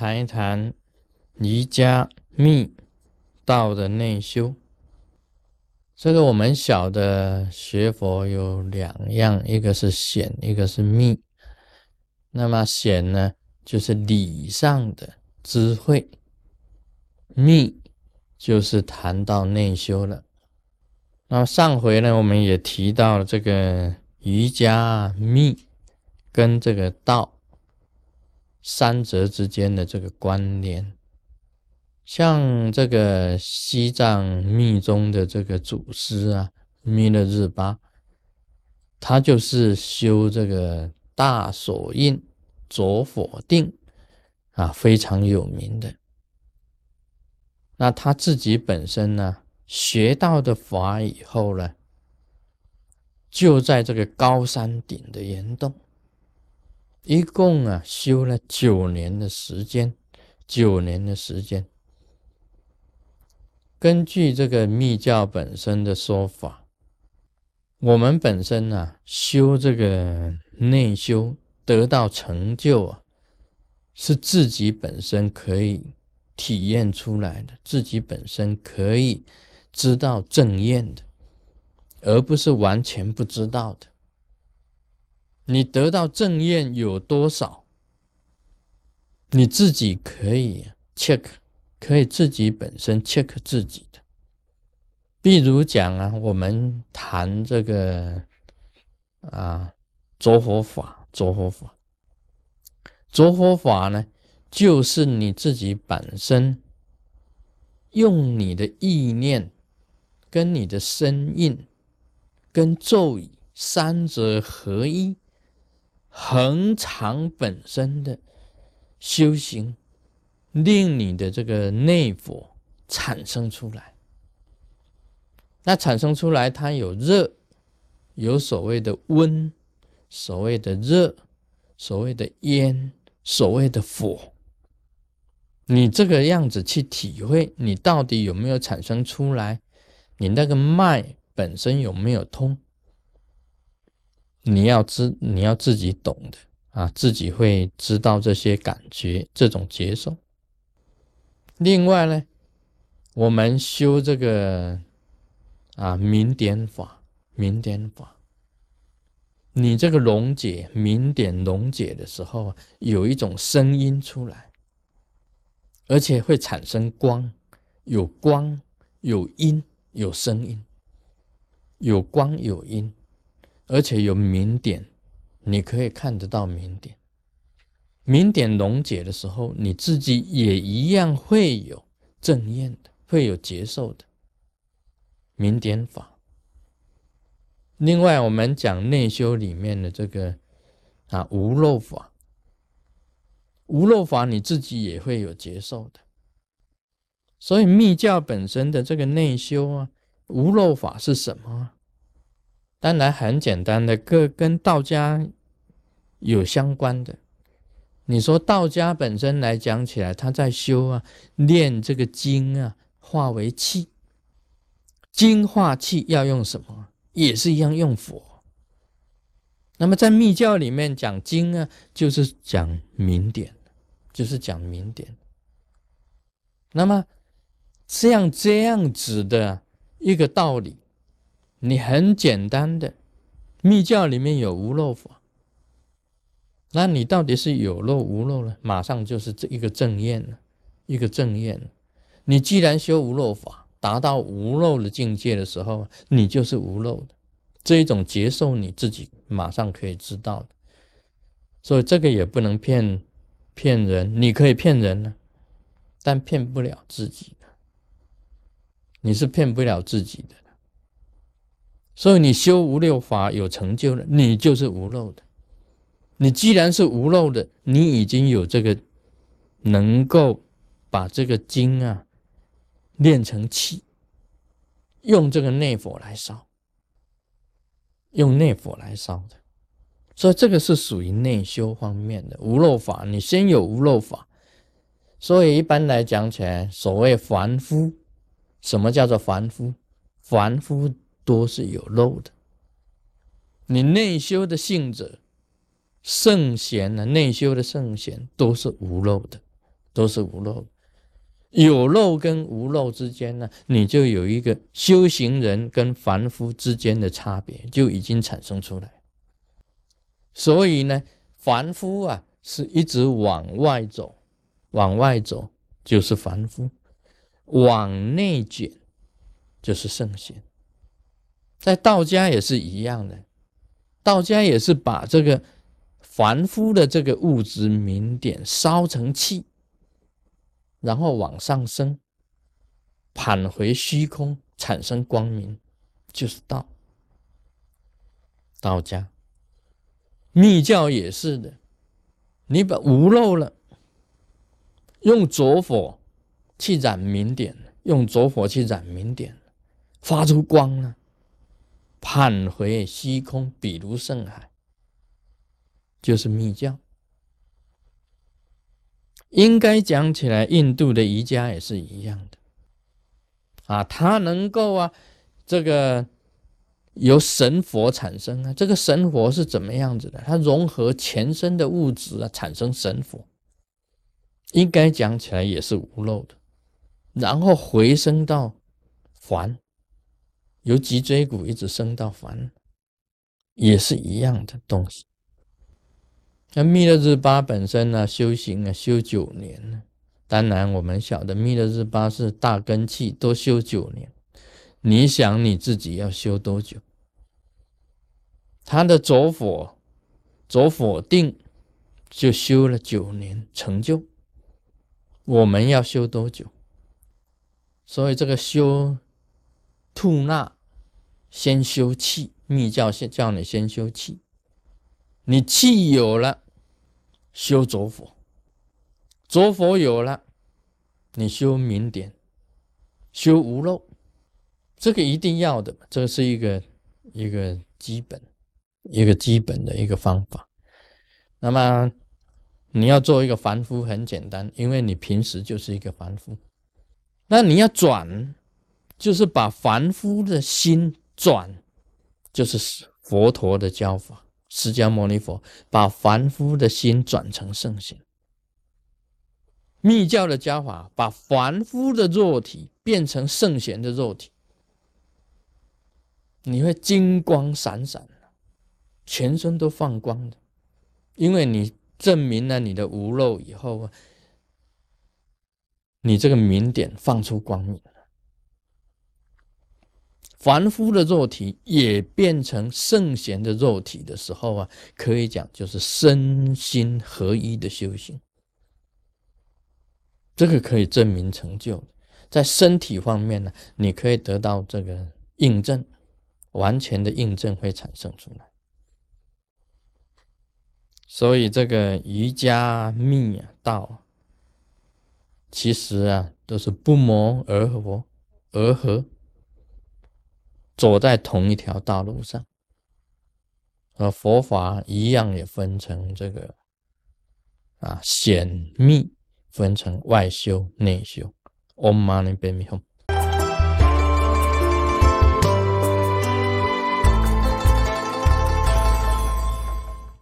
谈一谈瑜伽密道的内修。这个我们晓得学佛有两样，一个是显，一个是密。那么显呢，就是理上的智慧；密就是谈到内修了。那么上回呢，我们也提到了这个瑜伽密跟这个道三者之间的这个关联。像这个西藏密宗的这个祖师啊，弥勒日巴，他就是修这个大手印左火定啊，非常有名的。那他自己本身呢，学到的法以后呢，就在这个高山顶的岩洞，一共啊修了九年的时间，九年的时间。根据这个密教本身的说法，我们本身呢修这个内修得到成就啊，是自己本身可以体验出来的，自己本身可以知道正验的，而不是完全不知道的。你得到正验有多少，你自己可以 check。可以自己本身 check 自己的，比如讲啊，我们谈这个啊，着火法，着火法，着火法呢，就是你自己本身用你的意念跟你的身印跟咒语三者合一，恒常本身的修行。令你的这个内火产生出来，那产生出来，它有热，有所谓的温，所谓的热，所谓的烟，所谓的火。你这个样子去体会，你到底有没有产生出来？你那个脉本身有没有通？你要知，你要自己懂的啊，自己会知道这些感觉，这种接受。另外呢，我们修这个啊明点法，明点法，你这个溶解明点溶解的时候，有一种声音出来，而且会产生光，有光有音有声音，有光有音，而且有明点，你可以看得到明点。明点溶解的时候，你自己也一样会有正验的，会有接受的明点法。另外，我们讲内修里面的这个啊无漏法，无漏法你自己也会有接受的。所以密教本身的这个内修啊，无漏法是什么？当然很简单的，各跟道家有相关的。你说道家本身来讲起来，他在修啊，练这个精啊，化为气，精化气要用什么？也是一样用火。那么在密教里面讲精啊，就是讲明点，就是讲明点。那么像这样子的一个道理，你很简单的，密教里面有无漏法。那你到底是有漏无漏呢？马上就是这一个正验了，一个正验。你既然修无漏法，达到无漏的境界的时候，你就是无漏的。这一种接受你自己马上可以知道的。所以这个也不能骗骗人，你可以骗人呢，但骗不了自己的。你是骗不了自己的。所以你修无漏法有成就了，你就是无漏的。你既然是无漏的，你已经有这个能够把这个精啊炼成气，用这个内火来烧，用内火来烧的，所以这个是属于内修方面的无漏法。你先有无漏法，所以一般来讲起来，所谓凡夫，什么叫做凡夫？凡夫多是有漏的，你内修的性者。圣贤呢，内修的圣贤都是无漏的，都是无漏。有漏跟无漏之间呢，你就有一个修行人跟凡夫之间的差别，就已经产生出来。所以呢，凡夫啊是一直往外走，往外走就是凡夫，往内卷就是圣贤。在道家也是一样的，道家也是把这个凡夫的这个物质明点烧成气。然后往上升，返回虚空，产生光明，就是道。道家、密教也是的，你把无漏了，用浊火去染明点，用浊火去染明点，发出光了，返回虚空，比如圣海，就是密教。应该讲起来，印度的瑜伽也是一样的啊，它能够啊，这个由神佛产生啊，这个神佛是怎么样子的？它融合全身的物质啊，产生神佛。应该讲起来也是无漏的，然后回升到凡，由脊椎骨一直升到凡，也是一样的东西。那弥勒日巴本身呢，修行啊，修九年呢。当然，我们晓得弥勒日巴是大根器，都修九年。你想你自己要修多久？他的左火，左火定就修了九年成就。我们要修多久？所以这个修吐纳，先修气。密教先叫你先修气。你气有了，修浊火；浊火有了，你修明点，修无漏，这个一定要的，这是一个一个基本，一个基本的一个方法。那么你要做一个凡夫很简单，因为你平时就是一个凡夫。那你要转，就是把凡夫的心转，就是佛陀的教法。释迦牟尼佛把凡夫的心转成圣贤，密教的教法把凡夫的肉体变成圣贤的肉体，你会金光闪闪的，全身都放光的，因为你证明了你的无漏以后啊，你这个明点放出光明。凡夫的肉体也变成圣贤的肉体的时候啊，可以讲就是身心合一的修行。这个可以证明成就，在身体方面呢，你可以得到这个印证，完全的印证会产生出来。所以这个瑜伽密啊道，其实啊都是不谋而合，而合。走在同一条道路上，和佛法一样，也分成这个啊显密，分成外修内修。Om Mani p a m e h m。